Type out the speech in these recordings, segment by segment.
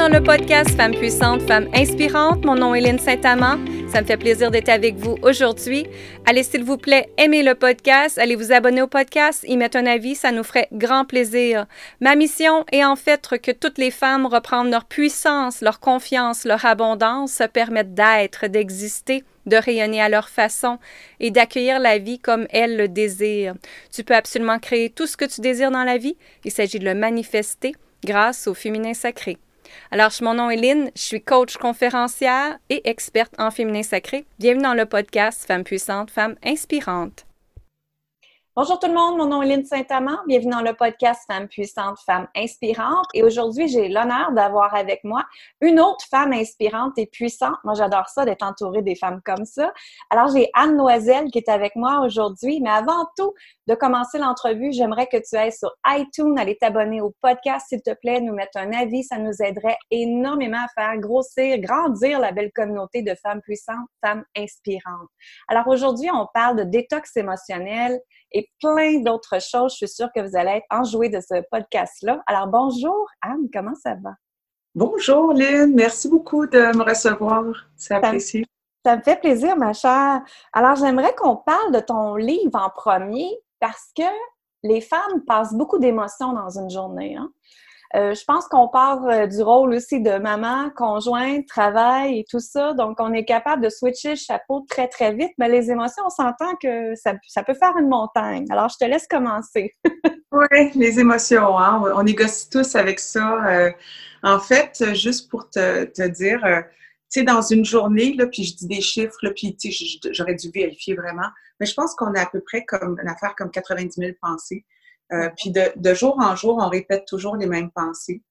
dans le podcast Femmes puissantes, Femmes inspirantes. Mon nom est Lynne Saint-Amand. Ça me fait plaisir d'être avec vous aujourd'hui. Allez, s'il vous plaît, aimez le podcast. Allez vous abonner au podcast, y mettre un avis, ça nous ferait grand plaisir. Ma mission est en fait que toutes les femmes reprennent leur puissance, leur confiance, leur abondance, se permettent d'être, d'exister de rayonner à leur façon et d'accueillir la vie comme elles le désirent. Tu peux absolument créer tout ce que tu désires dans la vie. Il s'agit de le manifester grâce au féminin sacré. Alors, mon nom est Lynn, je suis coach conférencière et experte en féminin sacré. Bienvenue dans le podcast Femmes puissantes, Femmes inspirantes. Bonjour tout le monde, mon nom est Lynne Saint-Amand. Bienvenue dans le podcast Femmes puissantes, Femmes inspirantes. Et aujourd'hui, j'ai l'honneur d'avoir avec moi une autre femme inspirante et puissante. Moi, j'adore ça d'être entourée des femmes comme ça. Alors, j'ai Anne Noiselle qui est avec moi aujourd'hui. Mais avant tout de commencer l'entrevue, j'aimerais que tu ailles sur iTunes, aller t'abonner au podcast, s'il te plaît, nous mettre un avis. Ça nous aiderait énormément à faire grossir, grandir la belle communauté de femmes puissantes, femmes inspirantes. Alors, aujourd'hui, on parle de détox émotionnel et plein d'autres choses. Je suis sûre que vous allez être enjoués de ce podcast-là. Alors, bonjour Anne, comment ça va? Bonjour Lynn, merci beaucoup de me recevoir. C'est apprécié. Ça, me fait plaisir, ma chère. Alors, j'aimerais qu'on parle de ton livre en premier parce que les femmes passent beaucoup d'émotions dans une journée. Hein? Euh, je pense qu'on part euh, du rôle aussi de maman, conjointe, travail et tout ça. Donc, on est capable de switcher le chapeau très, très vite. Mais les émotions, on s'entend que ça, peut faire une montagne. Alors, je te laisse commencer. oui, les émotions, hein? on négocie tous avec ça. Euh, en fait, juste pour te, te dire, tu sais, dans une journée, là, puis je dis des chiffres, là, puis j'aurais dû vérifier vraiment, mais je pense qu'on a à peu près comme une affaire comme 90 000 pensées. Euh, puis de, jour en jour, on répète toujours les mêmes pensées.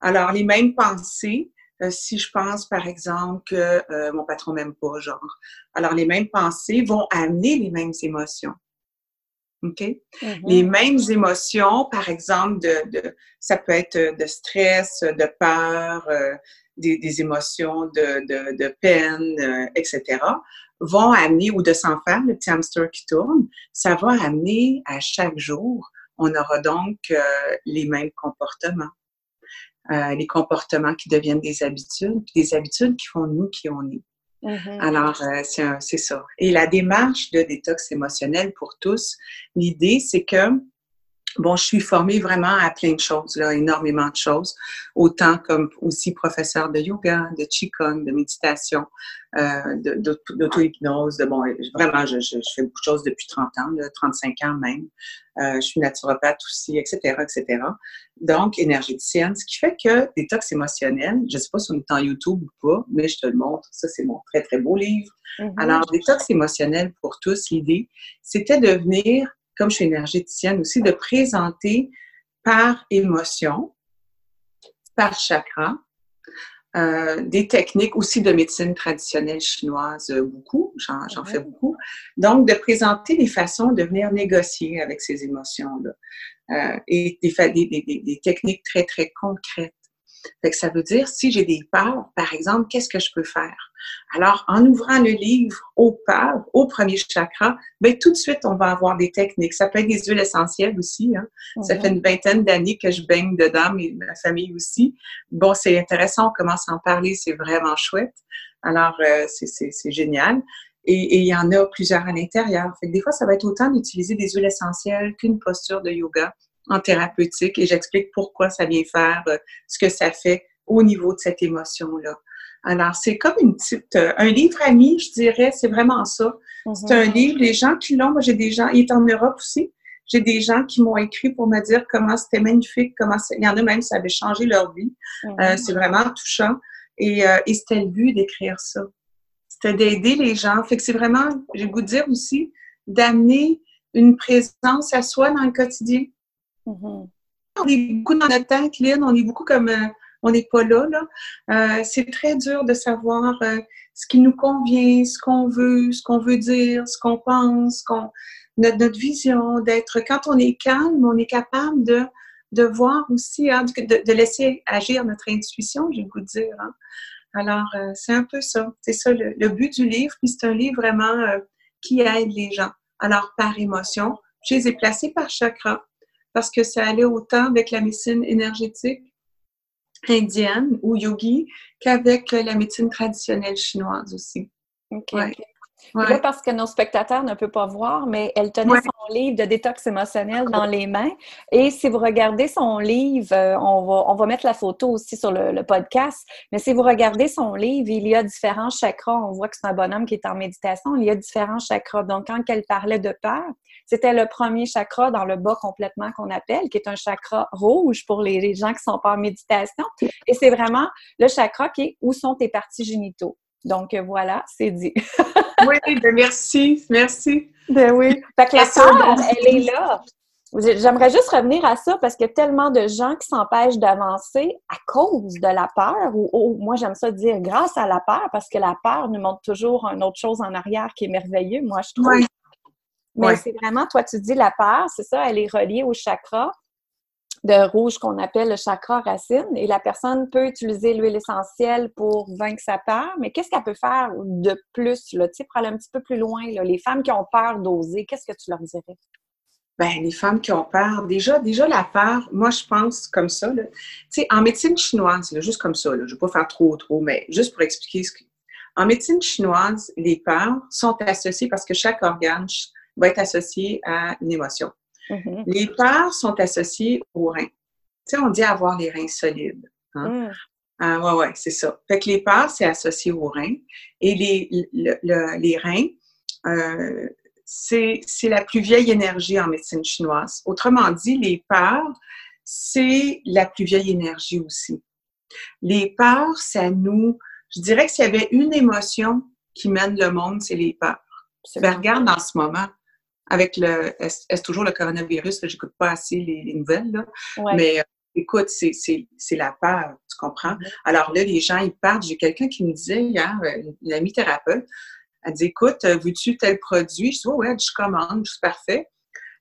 Alors, les mêmes pensées, euh, si je pense, par exemple, que euh, mon patron m'aime pas, genre. Alors, les mêmes pensées vont amener les mêmes émotions. OK? Mm-hmm. Les mêmes émotions, par exemple, de, ça peut être de stress, de peur, des, émotions de, de peine, etc., vont amener, ou de s'en faire, le petit hamster qui tourne, ça va amener à chaque jour on aura donc euh, les mêmes comportements. Euh, les comportements qui deviennent des habitudes, des habitudes qui font nous qui on est. Mm-hmm. Alors, euh, c'est ça. Et la démarche de détox émotionnel pour tous, l'idée, c'est que Bon, je suis formée vraiment à plein de choses, là, énormément de choses, autant comme aussi professeur de yoga, de qigong, de méditation, euh, d'auto-hypnose, de, bon, vraiment, je, je, fais beaucoup de choses depuis 30 ans, là, 35 ans même. Euh, je suis naturopathe aussi, etc., etc. Donc, énergéticienne, ce qui fait que détox émotionnel, je ne sais pas si on est en YouTube ou pas, mais je te le montre. Ça, c'est mon très, très beau livre. Mm-hmm. Alors, détox émotionnel pour tous, l'idée, c'était de venir comme je suis énergéticienne aussi, de présenter par émotion, par chakra, euh, des techniques aussi de médecine traditionnelle chinoise, euh, beaucoup, j'en fais beaucoup. Donc, de présenter des façons de venir négocier avec ces émotions-là euh, et des, des, des, techniques très, très concrètes. Fait que ça veut dire, si j'ai des peurs, par exemple, qu'est-ce que je peux faire? Alors, en ouvrant le livre aux peurs, au premier chakra, bien, tout de suite, on va avoir des techniques. Ça peut être des huiles essentielles aussi. Hein? Ça fait une vingtaine d'années que je baigne dedans, mais ma famille aussi. Bon, c'est intéressant, on commence à en parler, c'est vraiment chouette. Alors, euh, c'est génial. Et, il y en a plusieurs à l'intérieur. Des fois, ça va être autant d'utiliser des huiles essentielles qu'une posture de yoga en thérapeutique et j'explique pourquoi ça vient faire, euh, ce que ça fait au niveau de cette émotion-là. Alors, c'est comme une petite, euh, un livre ami, je dirais, c'est vraiment ça. C'est un mhm. livre, les gens qui l'ont, moi j'ai des gens, il est en Europe aussi, j'ai des gens qui m'ont écrit pour me dire comment c'était magnifique, comment il y en a même, ça avait changé leur vie. Euh, mhm. c'est vraiment touchant. Et, et c'était le but d'écrire ça. C'était d'aider les gens. Fait que c'est vraiment, j'ai le goût de dire aussi, d'amener une présence à soi dans le quotidien. Mm-hmm. On est beaucoup dans notre tête, Lynn, on est beaucoup comme euh, on n'est pas là. là. Euh, c'est très dur de savoir euh, ce qui nous convient, ce qu'on veut, ce qu'on veut dire, ce qu'on pense, notre, vision, d'être. Quand on est calme, on est capable de, de voir aussi, hein, de, de, laisser agir notre intuition, j'ai le goût de dire. Hein. Alors, c'est un peu ça. C'est ça le, le, but du livre. Puis c'est un livre vraiment qui aide les gens. Alors, par émotion, je les ai placés par chakra parce que ça allait autant avec la médecine énergétique indienne ou yogi qu'avec la médecine traditionnelle chinoise aussi. Là, parce que nos spectateurs ne peuvent pas voir, mais elle tenait son livre de détox émotionnel dans les mains. Et si vous regardez son livre, euh, on, va, on va mettre la photo aussi sur le, podcast, mais si vous regardez son livre, il y a différents chakras. On voit que c'est un bonhomme qui est en méditation. Il y a différents chakras. Donc, quand elle parlait de peur, c'était le premier chakra dans le bas complètement qu'on appelle, qui est un chakra rouge pour les, les gens qui sont pas en méditation. Et c'est vraiment le chakra qui est où sont tes parties génitaux. Donc voilà, c'est dit. oui, ben merci, merci. Ben oui. Fait que la peur, elle est là. J'aimerais juste revenir à ça parce qu'il y a tellement de gens qui s'empêchent d'avancer à cause de la peur, ou moi j'aime ça dire grâce à la peur, parce que la peur nous montre toujours une autre chose en arrière qui est merveilleux, moi je trouve. Mais c'est vraiment, toi tu dis la peur, c'est ça, elle est reliée au chakra de rouge qu'on appelle le chakra racine. Et la personne peut utiliser l'huile essentielle pour vaincre sa peur, mais qu'est-ce qu'elle peut faire de plus, là, pour aller un petit peu plus loin? Les femmes qui ont peur d'oser, qu'est-ce que tu leur dirais? Ben, les femmes qui ont peur, déjà, déjà la peur, moi je pense comme ça. Tu en médecine chinoise, juste comme ça, je ne vais pas faire trop, trop, mais juste pour expliquer ce que. En médecine chinoise, les peurs sont associées parce que chaque organe va être associé à une émotion. Mm-hmm. Les peurs sont associées aux reins. Tu sais, on dit avoir les reins solides. Hein? Mm. Ah, ouais, ouais, c'est ça. Fait que les peurs, c'est associé aux reins. Et les, les reins, euh, c'est la plus vieille énergie en médecine chinoise. Autrement dit, les peurs, c'est la plus vieille énergie aussi. Les peurs, ça nous... Je dirais que s'il y avait une émotion qui mène le monde, c'est les peurs. Ben, regarde en ce moment, avec le. Est-ce toujours le coronavirus? J'écoute pas assez les, nouvelles, là. Mais euh, écoute, c'est la peur, tu comprends? Alors là, les gens, ils partent. J'ai quelqu'un qui me disait hier, euh, une amie thérapeute, elle dit Écoute, euh, veux-tu tel produit? Je dis Ouais, je commande, c'est parfait.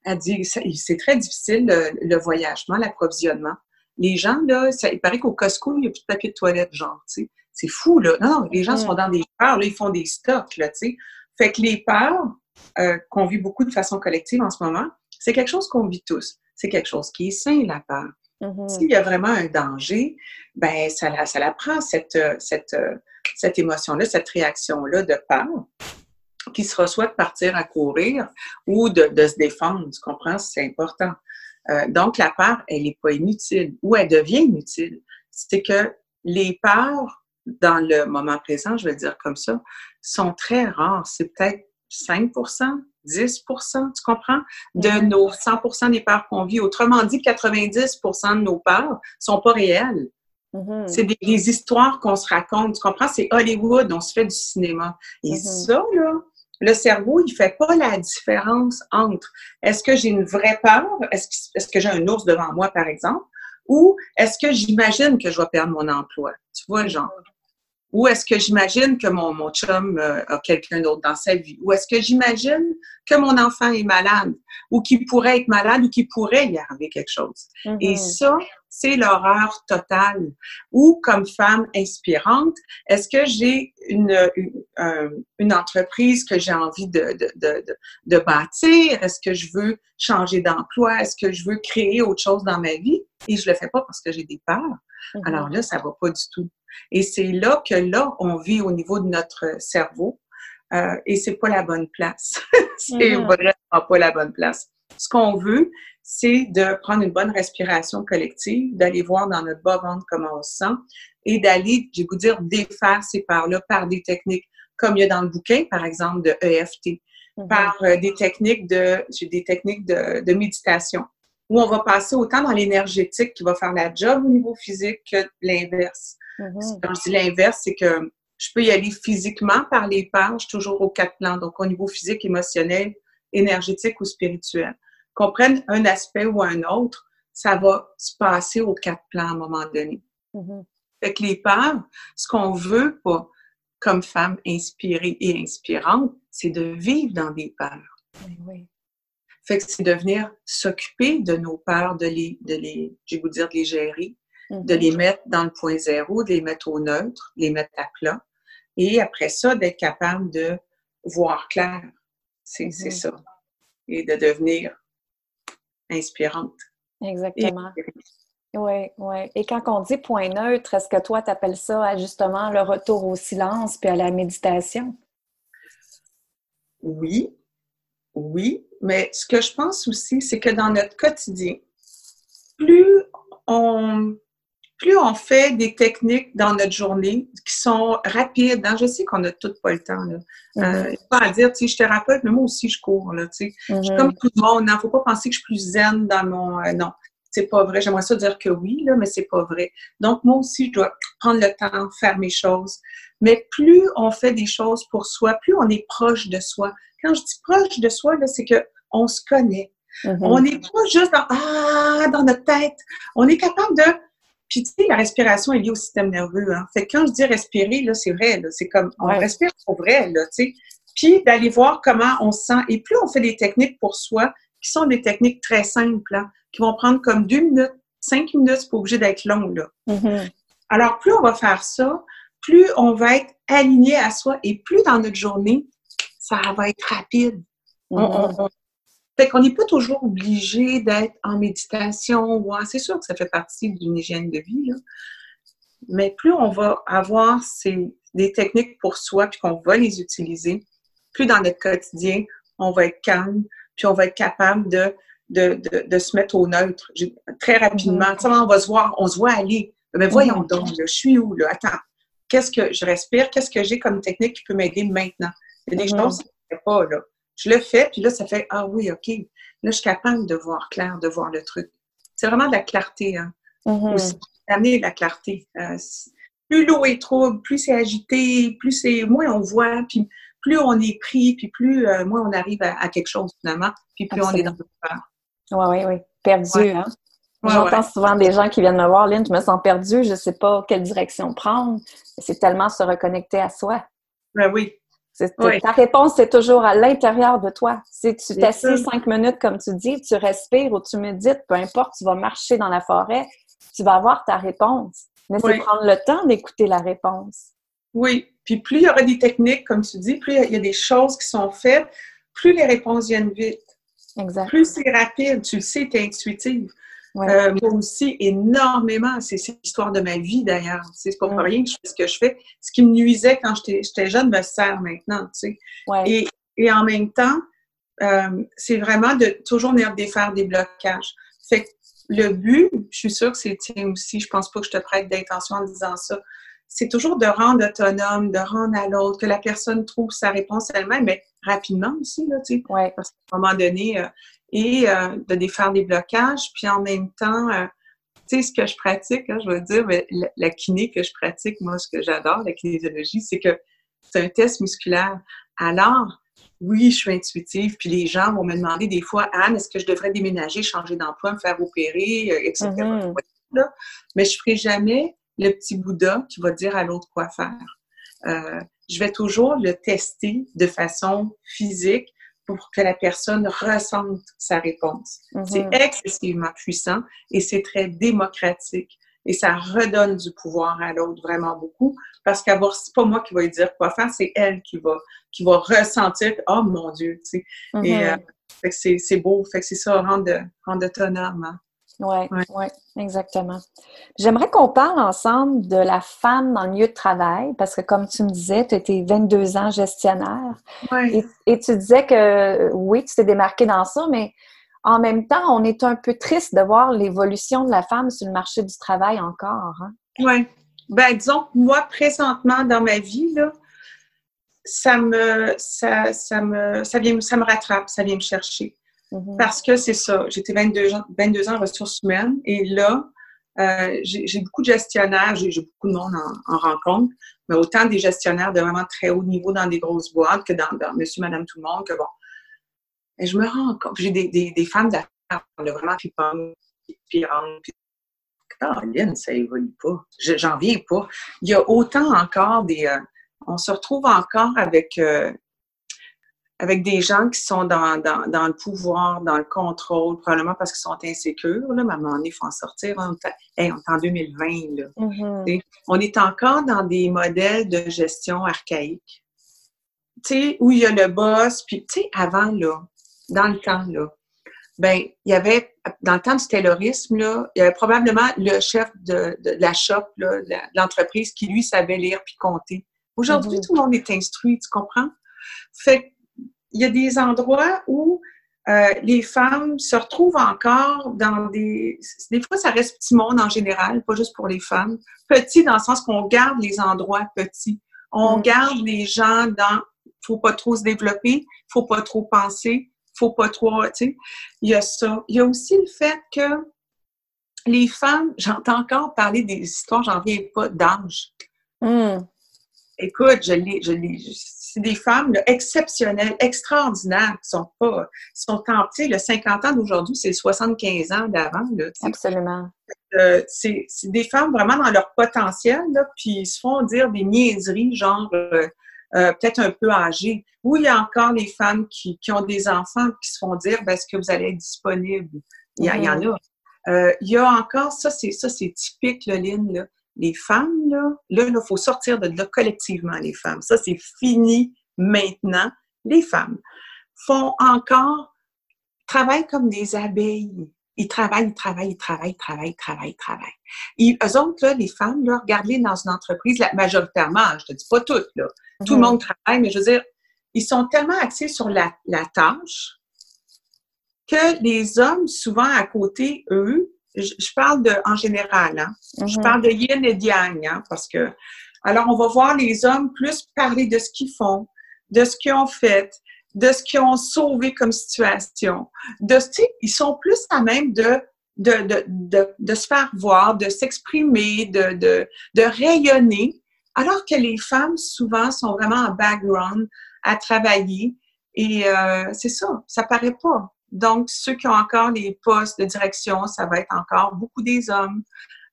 Elle dit C'est très difficile le, voyagement, l'approvisionnement. Les gens, là, ça, il paraît qu'au Costco, il n'y a plus de papier de toilette, genre, tu sais. C'est fou, là. Non, les gens mm. sont dans des peurs, là, ils font des stocks, là, tu sais. Fait que les peurs, euh, qu'on vit beaucoup de façon collective en ce moment, c'est quelque chose qu'on vit tous. C'est quelque chose qui est sain, la peur. Mm-hmm. S'il y a vraiment un danger, ben ça la, ça la prend, cette, cette, cette émotion-là, cette réaction-là de peur, qui sera soit de partir à courir ou de, de se défendre. Tu comprends? C'est important. Euh, donc, la peur, elle n'est pas inutile ou elle devient inutile. C'est que les peurs, dans le moment présent, je vais le dire comme ça, sont très rares. C'est peut-être 5% 10% tu comprends, de nos 100% des peurs qu'on vit. Autrement dit, 90% de nos peurs sont pas réelles. Mm-hmm. C'est des, histoires qu'on se raconte, tu comprends? C'est Hollywood, on se fait du cinéma. Et mm-hmm. ça, là, le cerveau, il fait pas la différence entre est-ce que j'ai une vraie peur, est-ce que, j'ai un ours devant moi, par exemple, ou est-ce que j'imagine que je vais perdre mon emploi? Tu vois, genre. Ou est-ce que j'imagine que mon, mon chum euh, a quelqu'un d'autre dans sa vie? Ou est-ce que j'imagine que mon enfant est malade? Ou qu'il pourrait être malade ou qu'il pourrait y arriver quelque chose? Et mm-hmm. ça, c'est l'horreur totale. Ou comme femme inspirante, est-ce que j'ai une, une, une, entreprise que j'ai envie de, de, de, de bâtir? Est-ce que je veux changer d'emploi? Est-ce que je veux créer autre chose dans ma vie? Et je le fais pas parce que j'ai des peurs. Mm-hmm. Alors là, ça va pas du tout. Et c'est là que là, on vit au niveau de notre cerveau. Euh, et c'est pas la bonne place. c'est mm-hmm. vraiment pas la bonne place. Ce qu'on veut, c'est de prendre une bonne respiration collective, d'aller voir dans notre bas-ventre comment on se sent et d'aller, je vais vous dire, défaire ces parts-là par des techniques comme il y a dans le bouquin, par exemple, de EFT, mm-hmm. par euh, des techniques de, des techniques de, de méditation où on va passer autant dans l'énergétique qui va faire la job au niveau physique que l'inverse. Mm-hmm. Quand je dis l'inverse, c'est que je peux y aller physiquement par les pages, toujours aux quatre plans, donc au niveau physique, émotionnel, énergétique ou spirituel. Qu'on prenne un aspect ou un autre, ça va se passer aux quatre plans à un moment donné. Mm-hmm. Fait que les peurs, ce qu'on veut pas comme femme inspirée et inspirante, c'est de vivre dans des peurs. Oui. Fait que c'est de venir s'occuper de nos peurs, de les, de les, je vais vous dire, de les gérer, de les mhm. mettre dans le point zéro, de les mettre au neutre, les mettre à plat. Et après ça, d'être capable de voir clair. C'est mhm. ça. Et de devenir inspirante. Exactement. Oui, oui. Et quand on dit point neutre, est-ce que toi, tu appelles ça justement le retour au silence puis à la méditation? Oui, oui, mais ce que je pense aussi, c'est que dans notre quotidien, plus on, plus on fait des techniques dans notre journée qui sont rapides, hein, je sais qu'on n'a tout pas le temps. Là. Euh, pas à dire, tu sais, je suis thérapeute, mais moi aussi je cours. Là, tu sais. Je suis comme tout le monde. Il ne faut pas penser que je suis plus zen dans mon. Euh, non, c'est pas vrai. J'aimerais ça dire que oui, là, mais c'est pas vrai. Donc, moi aussi, je dois prendre le temps, faire mes choses. Mais plus on fait des choses pour soi, plus on est proche de soi. Quand je dis proche de soi, là, c'est que on se connaît. Mm-hmm. On n'est pas juste dans, ah, dans notre tête. On est capable de puis, tu sais, la respiration est liée au système nerveux. Hein. Fait que quand je dis respirer, là, c'est vrai. C'est comme, on respire pour vrai, là, tu sais. Puis, d'aller voir comment on se sent. Et plus on fait des techniques pour soi, qui sont des techniques très simples, hein, qui vont prendre comme deux minutes, cinq minutes, c'est pas obligé d'être long, là. Mm-hmm. Alors, plus on va faire ça, plus on va être aligné à soi et plus dans notre journée, ça va être rapide. Mm-hmm. Fait qu'on n'est pas toujours obligé d'être en méditation. c'est sûr que ça fait partie d'une hygiène de vie, mais plus on va avoir des techniques pour soi puis qu'on va les utiliser, plus dans notre quotidien, on va être calme puis on va être capable de, de, se mettre au neutre très rapidement. On va se voir, on se voit aller. Mais voyons mm-hmm. donc, je suis où? Là? Attends, qu'est-ce que je respire? Qu'est-ce que j'ai comme technique qui peut m'aider maintenant? Il y a des mm-hmm. choses que je ne pas, là. Je le fais, puis là, ça fait Ah oui, OK. Là, je suis capable de voir clair, de voir le truc. C'est vraiment de la clarté, hein. Mm-hmm. Aussi, d'amener la clarté. Euh, plus l'eau est trouble, plus c'est agité, plus c'est. moins on voit, puis plus on est pris, puis plus euh, moins on arrive à, quelque chose finalement, puis plus on est dans le peur. Oui, oui, oui. Perdu, hein? J'entends souvent des gens qui viennent me voir, Lynn, je me sens perdue, je ne sais pas quelle direction prendre. C'est tellement se reconnecter à soi. Ben oui, ta réponse, c'est toujours à l'intérieur de toi. Si tu t'assis cinq minutes, comme tu dis, tu respires ou tu médites, peu importe, tu vas marcher dans la forêt, tu vas avoir ta réponse. Mais c'est prendre le temps d'écouter la réponse. Oui, puis plus il y aura des techniques, comme tu dis, plus il y a des choses qui sont faites, plus les réponses viennent vite. Exact. Plus c'est rapide, tu le sais, tu es intuitive. Euh, moi aussi, énormément. C'est l'histoire de ma vie, d'ailleurs. C'est pas pour rien que je fais ce que je fais. Ce qui me nuisait quand j'étais jeune me sert maintenant, tu sais. Et, et, en même temps, euh, c'est vraiment de toujours venir défaire des blocages. Fait que le but, je suis sûre que c'est tien aussi, je pense pas que je te prête d'intention en disant ça, c'est toujours de rendre autonome, de rendre à l'autre, que la personne trouve sa réponse elle-même, mais rapidement aussi, là, tu sais. Parce qu'à un moment donné, euh, et euh, de défaire des blocages. Puis en même temps, euh, tu sais, ce que je pratique, hein, je veux dire, la, kiné que je pratique, moi, ce que j'adore, la kinésiologie, c'est que c'est un test musculaire. Alors, oui, je suis intuitive, puis les gens vont me demander des fois, Anne, est-ce que je devrais déménager, changer d'emploi, me faire opérer, euh, etc. Mm-hmm. Mais je ne ferai jamais le petit Bouddha qui va dire à l'autre quoi faire. je vais toujours le tester de façon physique pour que la personne ressente sa réponse. C'est mhm. excessivement puissant et c'est très démocratique. Et ça redonne du pouvoir à l'autre vraiment beaucoup parce qu'à c'est pas moi qui vais lui dire quoi faire, c'est elle qui va, qui va ressentir, oh mon Dieu, tu sais. Et mhm. euh, c'est beau, fait que c'est ça, rendre, rendre autonome. Hein. Oui, ouais. exactement. J'aimerais qu'on parle ensemble de la femme dans le milieu de travail, parce que comme tu me disais, tu étais 22 ans gestionnaire. Et, et, tu disais que oui, tu t'es démarqué dans ça, mais en même temps, on est un peu triste de voir l'évolution de la femme sur le marché du travail encore. Hein? Oui. Ben, disons que moi, présentement, dans ma vie, là, ça me, ça, ça me, ça vient, ça me rattrape, ça vient me chercher. Mm-hmm. Parce que c'est ça, j'étais 22 ans, 22 ans en ressources humaines et là, euh, j'ai beaucoup de gestionnaires, j'ai beaucoup de monde en, rencontre, mais autant des gestionnaires de vraiment très haut niveau dans des grosses boîtes que dans, Monsieur, Madame, tout le monde, que bon. Et je me rends compte, j'ai des, femmes d'affaires, vraiment flippantes, puis Caroline, ça évolue pas. J'en viens pas. Il y a autant encore des. Euh, on se retrouve encore avec euh, avec des gens qui sont dans, dans, dans, le pouvoir, dans le contrôle, probablement parce qu'ils sont insécures. Là, mais à un moment donné, il faut en sortir. On, est en 2020. Là. Mm-hmm. On est encore dans des modèles de gestion archaïques. Tu sais, où il y a le boss, puis tu sais, avant, là, dans le temps, là, ben il y avait, dans le temps du taylorisme, là, il y avait probablement le chef de, la shop, là, de l'entreprise, qui, lui, savait lire puis compter. Aujourd'hui, mm-hmm. tout le monde est instruit, tu comprends? Fait il y a des endroits où euh, les femmes se retrouvent encore dans des... Des fois, ça reste petit monde en général, pas juste pour les femmes. Petit dans le sens qu'on garde les endroits petits. On mm. garde les gens dans... faut pas trop se développer, faut pas trop penser, faut pas trop... Il y a ça. Il y a aussi le fait que les femmes, j'entends encore parler des histoires, j'en viens pas, d'âge. Mm. Écoute, je l'ai, je l'ai, c'est des femmes exceptionnelles, extraordinaires, qui sont pas, sont en, le 50 ans d'aujourd'hui, c'est 75 ans d'avant. Absolument. Euh, c'est des femmes vraiment dans leur potentiel, là, puis ils se font dire des niaiseries, genre euh, euh, peut-être un peu âgées. Ou il y a encore les femmes qui, ont des enfants qui se font dire ben, est-ce que vous allez être disponible? Il y, en mm-hmm. a. il y a encore, ça c'est ça, c'est typique, le Lynn, là les femmes, là, là, il faut sortir de là collectivement, les femmes. Ça, c'est fini maintenant. Les femmes font encore, travaillent comme des abeilles. Ils travaillent, ils travaillent, ils travaillent, ils travaillent, ils travaillent, ils travaillent. Et eux autres, là, les femmes, là, regardez dans une entreprise, la, majoritairement, je te dis pas toutes, là. Tout le mhm. monde travaille, mais je veux dire, ils sont tellement axés sur la, la tâche que les hommes, souvent à côté, eux, je, parle de, en général, hein? je mhm. parle de yin et yang, hein, parce que, alors on va voir les hommes plus parler de ce qu'ils font, de ce qu'ils ont fait, de ce qu'ils ont sauvé comme situation, de, ils sont plus à même de, de, de, de, de se faire voir, de s'exprimer, de, de, de rayonner, alors que les femmes, souvent, sont vraiment en background à travailler. Et euh, c'est ça, ça paraît pas. Donc, ceux qui ont encore des postes de direction, ça va être encore beaucoup des hommes.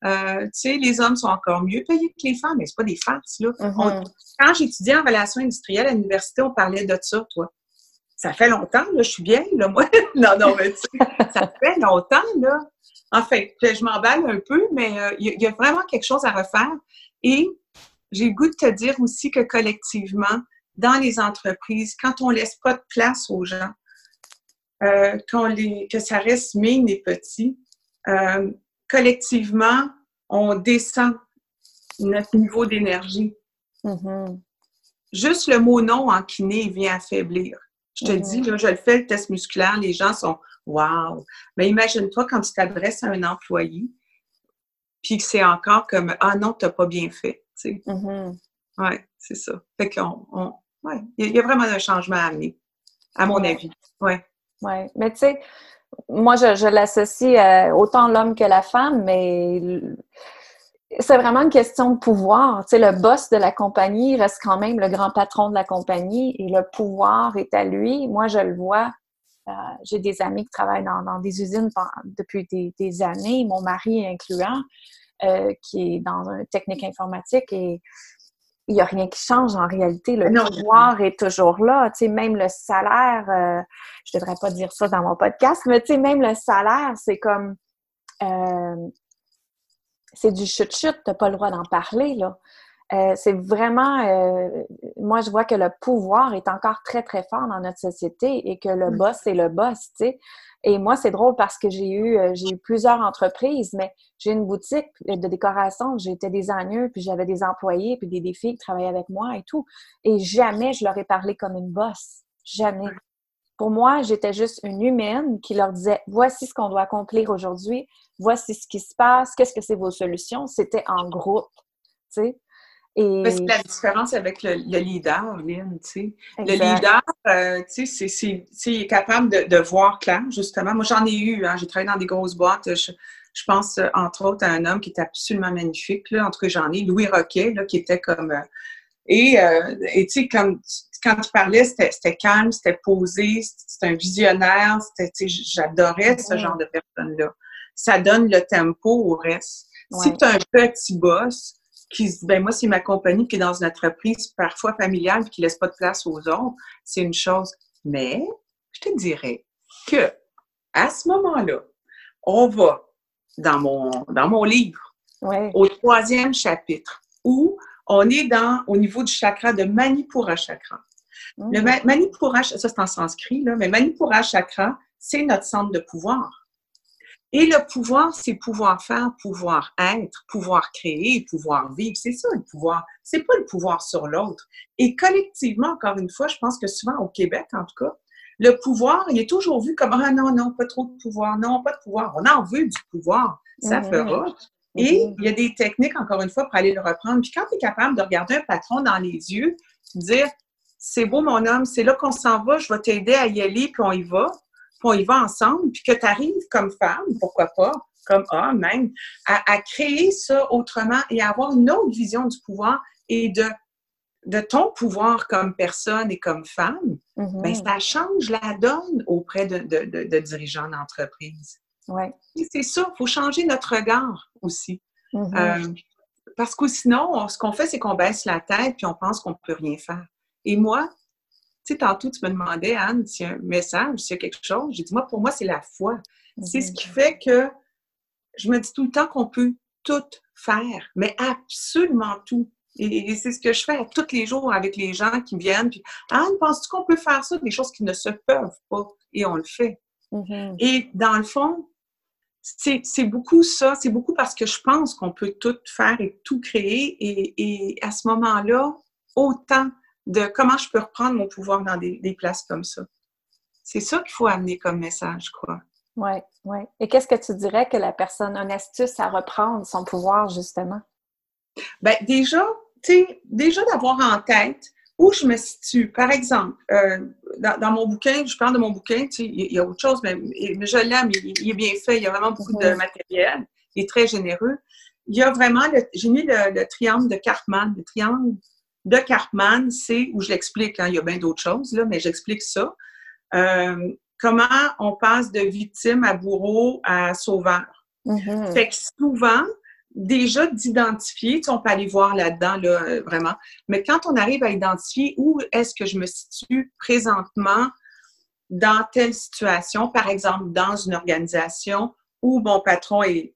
Euh, tu sais, les hommes sont encore mieux payés que les femmes, mais c'est pas des farces, là. Mm-hmm. quand j'étudiais en relations industrielles à l'université, on parlait de ça, toi. Ça fait longtemps, là, je suis bien, là, moi. non, non, mais tu sais, ça fait longtemps, là. Enfin, je m'emballe un peu, mais euh, il y, a vraiment quelque chose à refaire. Et j'ai le goût de te dire aussi que collectivement, dans les entreprises, quand on laisse pas de place aux gens, euh, que ça reste mine et petit, euh, collectivement, on descend notre niveau d'énergie. Mm-hmm. Juste le mot non en kiné vient affaiblir. Je te dis, mm-hmm. là, je le fais, le test musculaire, les gens sont Wow! Mais imagine-toi quand tu t'adresses à un employé, puis que c'est encore comme Ah non, tu n'as pas bien fait. Tu mm-hmm. Oui, c'est ça. Fait qu'on. ouais, il y a vraiment un changement à amener, à mon avis. Ouais. Oui, mais tu sais, moi, je, l'associe euh, autant l'homme que la femme, mais c'est vraiment une question de pouvoir. Tu sais, le boss de la compagnie reste quand même le grand patron de la compagnie et le pouvoir est à lui. Moi, je le vois. Euh, j'ai des amis qui travaillent dans, des usines depuis des, années, mon mari incluant, euh, qui est dans une technique informatique et il n'y a rien qui change en réalité. Le pouvoir est toujours là. Tu sais, même le salaire, euh, je devrais pas dire ça dans mon podcast, mais tu sais, même le salaire, c'est comme euh, c'est du chut-chut, tu n'as pas le droit d'en parler, là. Euh, c'est vraiment, moi je vois que le pouvoir est encore très très fort dans notre société et que le boss c'est le boss, tu sais. Et moi, c'est drôle parce que j'ai eu, euh, j'ai eu plusieurs entreprises, mais j'ai une boutique de décoration, j'étais designer, puis j'avais des employés, puis des, filles qui travaillaient avec moi et tout. Et jamais je leur ai parlé comme une boss. Jamais. Pour moi, j'étais juste une humaine qui leur disait voici ce qu'on doit accomplir aujourd'hui, voici ce qui se passe, qu'est-ce que c'est vos solutions. C'était en groupe, tu sais. C'est la différence avec le, leader, Lynn, tu sais. Le leader, euh, tu sais, c'est capable de, de, voir clair, justement. Moi, j'en ai eu, hein, j'ai travaillé dans des grosses boîtes. Je, pense, euh, entre autres, à un homme qui était absolument magnifique, là. En tout cas, j'en ai, Louis Roquet, là, qui était comme... Euh, et, et tu sais, quand, quand tu parlais, c'était calme, c'était posé, c'était un visionnaire, j'adorais ce genre de personne-là. Ça donne le tempo au reste. Si tu as un petit boss, qui se dit, ben moi, c'est ma compagnie qui est dans une entreprise parfois familiale qui ne laisse pas de place aux autres, c'est une chose. Mais je te dirais que à ce moment-là, on va dans mon, dans mon livre, au troisième chapitre, où on est dans, au niveau du chakra de Manipura chakra. Le mmh. Manipura, ça c'est en sanskrit, là, mais Manipura chakra, c'est notre centre de pouvoir. Et le pouvoir, c'est pouvoir faire, pouvoir être, pouvoir créer, pouvoir vivre. C'est ça le pouvoir. C'est pas le pouvoir sur l'autre. Et collectivement, encore une fois, je pense que souvent au Québec, en tout cas, le pouvoir, il est toujours vu comme ah non, non, pas trop de pouvoir, non, pas de pouvoir. On en veut du pouvoir, ça mm-hmm. fera. Et mm-hmm. il y a des techniques, encore une fois, pour aller le reprendre. Puis quand tu es capable de regarder un patron dans les yeux, dire c'est beau mon homme, c'est là qu'on s'en va, je vais t'aider à y aller, puis on y va puis on y va ensemble, puis que tu arrives comme femme, pourquoi pas, comme homme même, à, créer ça autrement et à avoir une autre vision du pouvoir et de, de ton pouvoir comme personne et comme femme, ben, ça change la donne auprès de, de, dirigeants d'entreprise. Ouais. C'est ça, il faut changer notre regard aussi. Mm-hmm. Euh, parce que sinon, ce qu'on fait, c'est qu'on baisse la tête puis on pense qu'on ne peut rien faire. Et moi, tu sais, tantôt, tu me demandais, Anne, s'il y a un message, s'il y a quelque chose. J'ai dit, moi, pour moi, c'est la foi. C'est ce qui mhm. fait que je me dis tout le temps qu'on peut tout faire, mais absolument tout. Et, c'est ce que je fais tous les jours avec les gens qui viennent. Puis, Anne, penses-tu qu'on peut faire ça? Des choses qui ne se peuvent pas. Et on le fait. Mhm. Et dans le fond, c'est beaucoup ça. C'est beaucoup parce que je pense qu'on peut tout faire et tout créer. Et, et à ce moment-là, autant de comment je peux reprendre mon pouvoir dans des, places comme ça. C'est ça qu'il faut amener comme message, je crois. Oui, oui. Et qu'est-ce que tu dirais que la personne a une astuce à reprendre son pouvoir, justement? Bien, déjà, tu sais, déjà d'avoir en tête où je me situe. Par exemple, euh, dans, mon bouquin, je parle de mon bouquin, tu sais, il y, a autre chose, mais, je l'aime, il, est bien fait, il y a vraiment beaucoup de matériel, il est très généreux. Il y a vraiment, j'ai mis le, le, triangle de Cartman, le triangle de Cartman, c'est où je l'explique, hein, il y a bien d'autres choses, là, mais j'explique ça. Euh, comment on passe de victime à bourreau à sauveur. Mm-hmm. Fait que souvent, déjà d'identifier, tu on peut aller voir là-dedans, là, euh, vraiment, mais quand on arrive à identifier où est-ce que je me situe présentement dans telle situation, par exemple dans une organisation où mon patron est,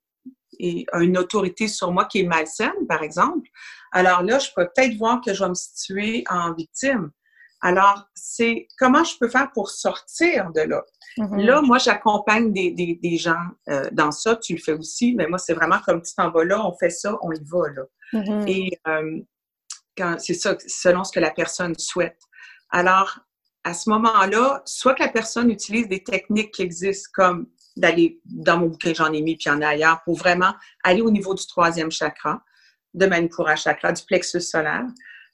est, a une autorité sur moi qui est malsaine, par exemple, alors là, je peux peut-être voir que je vais me situer en victime. Alors, c'est comment je peux faire pour sortir de là? Mm-hmm. Là, moi, j'accompagne des, des, gens euh, dans ça. Tu le fais aussi, mais moi, c'est vraiment comme tu t'en vas là, on fait ça, on y va là. Mm-hmm. Et euh, c'est ça, selon ce que la personne souhaite. Alors, à ce moment-là, soit que la personne utilise des techniques qui existent comme d'aller dans mon bouquin, j'en ai mis, puis il y en a ailleurs, pour vraiment aller au niveau du troisième chakra de Manipura Chakra, du plexus solaire,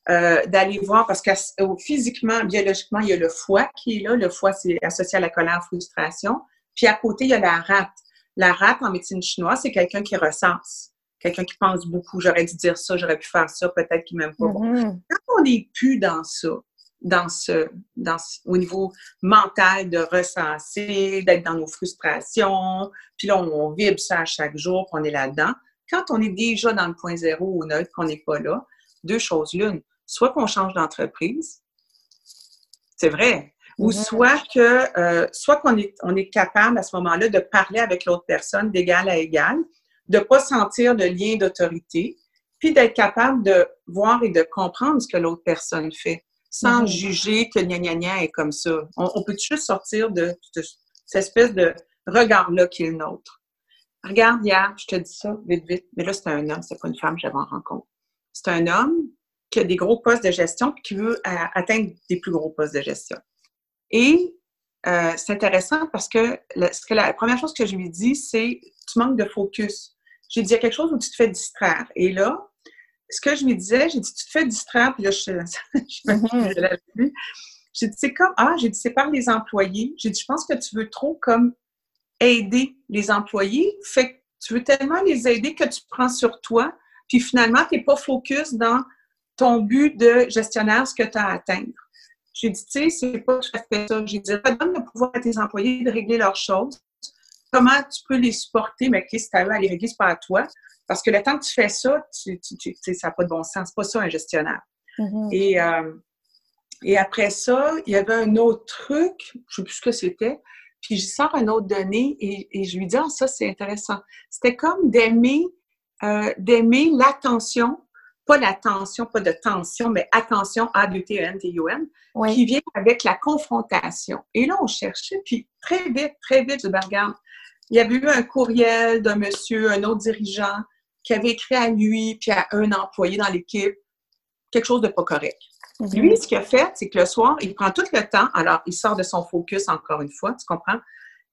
euh, d'aller voir, parce que physiquement, biologiquement, il y a le foie qui est là. Le foie, c'est associé à la colère, frustration. Puis à côté, il y a la rate. La rate, en médecine chinoise, c'est quelqu'un qui recense, quelqu'un qui pense beaucoup. J'aurais dû dire ça, j'aurais pu faire ça, peut-être qu'il m'aime pas. Mm-hmm. Quand on n'est plus dans ça, dans ce, dans au niveau mental de recenser, d'être dans nos frustrations, puis là, on, on vibre ça à chaque jour, qu'on est là-dedans. Quand on est déjà dans le point zéro ou neutre, qu'on n'est pas là, deux choses l'une. Soit qu'on change d'entreprise, c'est vrai, ou mm-hmm. soit que euh, soit qu'on est, on est capable à ce moment-là de parler avec l'autre personne d'égal à égal, de ne pas sentir de lien d'autorité, puis d'être capable de voir et de comprendre ce que l'autre personne fait, sans mm-hmm. juger que gna gna gna est comme ça. On, on peut juste sortir de, de cette espèce de regard-là qui est le nôtre. Regarde, hier, je te dis ça vite, vite, mais là, c'est un homme, c'est pas une femme que j'avais en rencontre. C'est un homme qui a des gros postes de gestion et qui veut euh, atteindre des plus gros postes de gestion. Et euh, c'est intéressant parce que, ce que la première chose que je lui dis, c'est tu manques de focus. J'ai dit, il y a quelque chose où tu te fais distraire. Et là, ce que je lui disais, j'ai dit, tu te fais distraire, puis là, je, je, mm-hmm. J'ai dit, c'est comme, ah, j'ai dit, c'est par les employés. J'ai dit, je pense que tu veux trop comme aider les employés. Fait que tu veux tellement les aider que tu prends sur toi, puis finalement, tu n'es pas focus dans ton but de gestionnaire, ce que tu as à atteindre. J'ai dit, tu sais, c'est pas tout à fait ça. J'ai dit, donne le pouvoir à tes employés de régler leurs choses. Comment tu peux les supporter, mais qu'est-ce que tu as à pas à toi. Parce que le temps que tu fais ça, tu, tu, ça n'a pas de bon sens. C'est pas ça, un gestionnaire. Mm-hmm. Et, euh, et après ça, il y avait un autre truc, je ne sais plus ce que c'était, puis je sors une autre donnée et, je lui dis, ah, ça, c'est intéressant. C'était comme d'aimer, euh, d'aimer l'attention pas la tension, pas de tension, mais attention, a d t e n t u n qui vient avec la confrontation. Et là, on cherchait, puis très vite, très vite, je me regarde, il y avait eu un courriel d'un monsieur, un autre dirigeant, qui avait écrit à lui, puis à un employé dans l'équipe, quelque chose de pas correct. Mhm. Lui, ce qu'il a fait, c'est que le soir, il prend tout le temps, alors il sort de son focus encore une fois, tu comprends?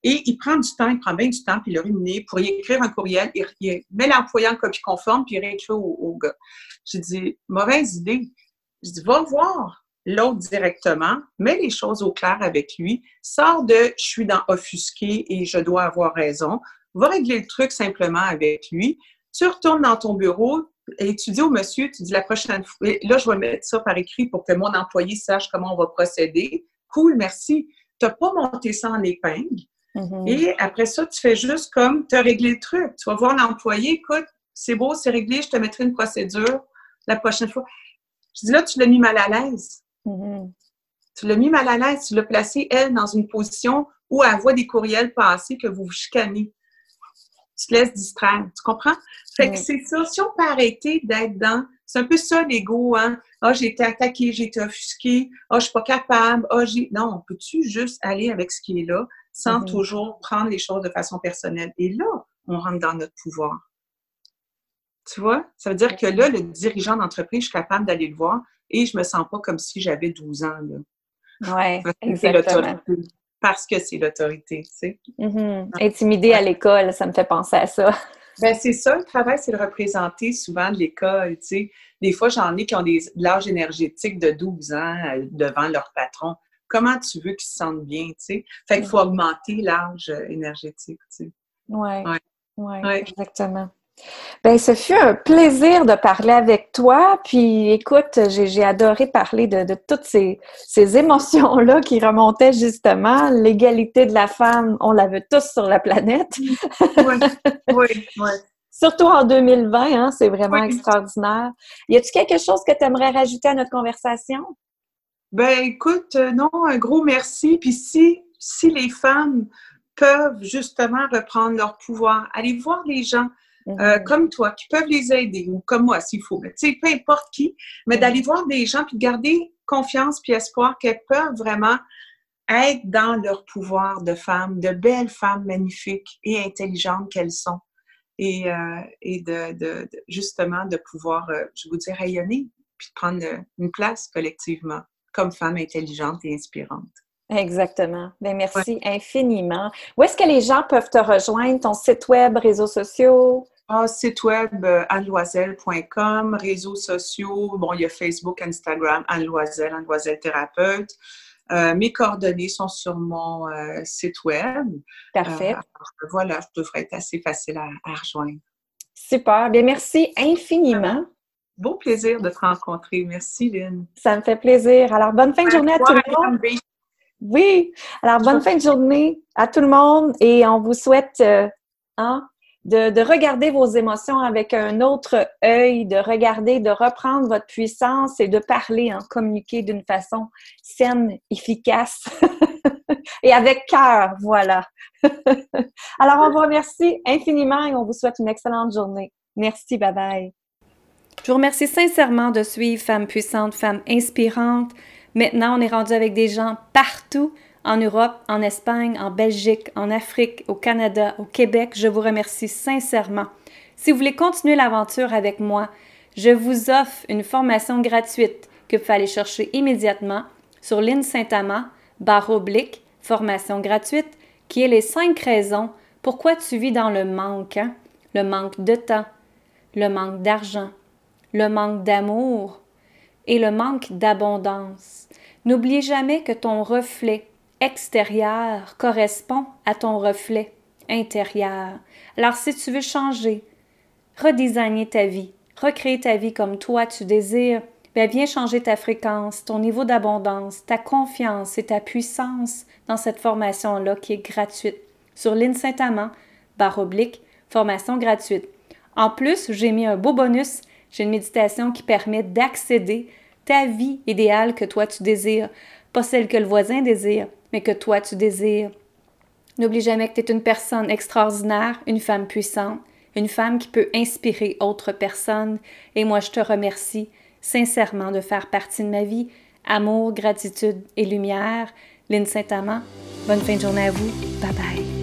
Et il prend du temps, il prend bien du temps, puis il a ruminé pour y écrire un courriel. Il, met l'employé en copie conforme, puis il réécrit au, au gars. J'ai dit, mauvaise idée. Je dis, va voir l'autre directement, mets les choses au clair avec lui, sors de je suis dans offusqué et je dois avoir raison, va régler le truc simplement avec lui. Tu retournes dans ton bureau et tu dis au monsieur, tu dis la prochaine fois, là je vais mettre ça par écrit pour que mon employé sache comment on va procéder. Cool, merci. Tu n'as pas monté ça en épingle. Mm-hmm. Et après ça, tu fais juste comme tu as réglé le truc. Tu vas voir l'employé, écoute, c'est beau, c'est réglé, je te mettrai une procédure la prochaine fois. Je dis là, tu l'as mis mal à l'aise. Mm-hmm. Tu l'as mis mal à l'aise, tu l'as placé, elle, dans une position où elle voit des courriels passer que vous vous chicanez. Tu te laisses distraire. Tu comprends? Fait que c'est ça. Si on peut arrêter d'être dans. C'est un peu ça l'ego, hein? Ah, j'ai été attaqué, j'ai été offusqué. Ah, je suis pas capable. Ah, j'ai. Non, peux-tu juste aller avec ce qui est là? Sans mm-hmm. toujours prendre les choses de façon personnelle? Et là, on rentre dans notre pouvoir. Tu vois? Ça veut dire que là, le dirigeant d'entreprise, je suis capable d'aller le voir et je me sens pas comme si j'avais 12 ans. Oui, exactement. Parce que c'est l'autorité, tu sais. Mm-hmm. Intimider à l'école, ça me fait penser à ça. Ben c'est ça, le travail, c'est de représenter souvent de l'école, tu sais. Des fois, j'en ai qui ont des, de l'âge énergétique de 12 ans euh, devant leur patron. Comment tu veux qu'ils se sentent bien, tu sais? Fait qu'il faut augmenter l'âge euh, énergétique, tu sais. Oui, ouais. ouais. exactement. Ben, ce fut un plaisir de parler avec toi. Puis, écoute, j'ai adoré parler de, toutes ces, émotions-là qui remontaient justement. L'égalité de la femme, on la veut tous sur la planète. oui, oui, oui. Surtout en 2020, hein, c'est vraiment extraordinaire. Y a-t-il quelque chose que tu aimerais rajouter à notre conversation? Ben, écoute, euh, non, un gros merci. Puis si, si les femmes peuvent justement reprendre leur pouvoir, aller voir les gens euh, mhm. comme toi, qui peuvent les aider, ou comme moi s'il faut, tu sais, peu importe qui, mais d'aller voir des gens puis de garder confiance puis espoir qu'elles peuvent vraiment être dans leur pouvoir de femmes, de belles femmes magnifiques et intelligentes qu'elles sont. Et, euh, et de, de, justement de pouvoir, euh, je vous dis, rayonner puis de prendre une place collectivement comme femmes intelligentes et inspirantes. Exactement. Bien, merci infiniment. Où est-ce que les gens peuvent te rejoindre? Ton site web, réseaux sociaux? Ah, site web euh, anne-loiselle.com, réseaux sociaux, bon, il y a Facebook, Instagram, Anne Loiselle thérapeute. Euh, mes coordonnées sont sur mon euh, site web. Parfait. voilà, je devrais être assez facile à, rejoindre. Super. Bien, merci infiniment. Beau plaisir de te rencontrer. Merci, Lynn. Ça me fait plaisir. Alors, bonne fin de journée à tout le monde. Oui. Alors, bonne fin de journée à tout le monde et on vous souhaite hein, de, regarder vos émotions avec un autre œil, de regarder, de reprendre votre puissance et de parler, en communiquer d'une façon saine, efficace et avec cœur, voilà. Alors, on vous remercie infiniment et on vous souhaite une excellente journée. Merci, bye bye. Je vous remercie sincèrement de suivre Femmes puissantes, Femmes inspirantes. Maintenant, on est rendu avec des gens partout en Europe, en Espagne, en Belgique, en Afrique, au Canada, au Québec. Je vous remercie sincèrement. Si vous voulez continuer l'aventure avec moi, je vous offre une formation gratuite que vous pouvez aller chercher immédiatement sur l'IN Saint-Amand, barre oblique, formation gratuite, qui est les cinq raisons pourquoi tu vis dans le manque. Hein? Le manque de temps, le manque d'argent, le manque d'amour et le manque d'abondance. N'oublie jamais que ton reflet extérieur correspond à ton reflet intérieur. Alors si tu veux changer, redesigner ta vie, recréer ta vie comme toi tu désires, bien viens changer ta fréquence, ton niveau d'abondance, ta confiance et ta puissance dans cette formation-là qui est gratuite. Sur l'INSAINTAMANT, barre oblique, formation gratuite. En plus, j'ai mis un beau bonus. J'ai une méditation qui permet d'accéder ta vie idéale que toi tu désires, pas celle que le voisin désire, mais que toi tu désires. N'oublie jamais que tu es une personne extraordinaire, une femme puissante une femme qui peut inspirer autres personnes. Et moi, je te remercie sincèrement de faire partie de ma vie. Amour, gratitude et lumière. Lynn Saint-Amand, bonne fin de journée à vous. Bye bye.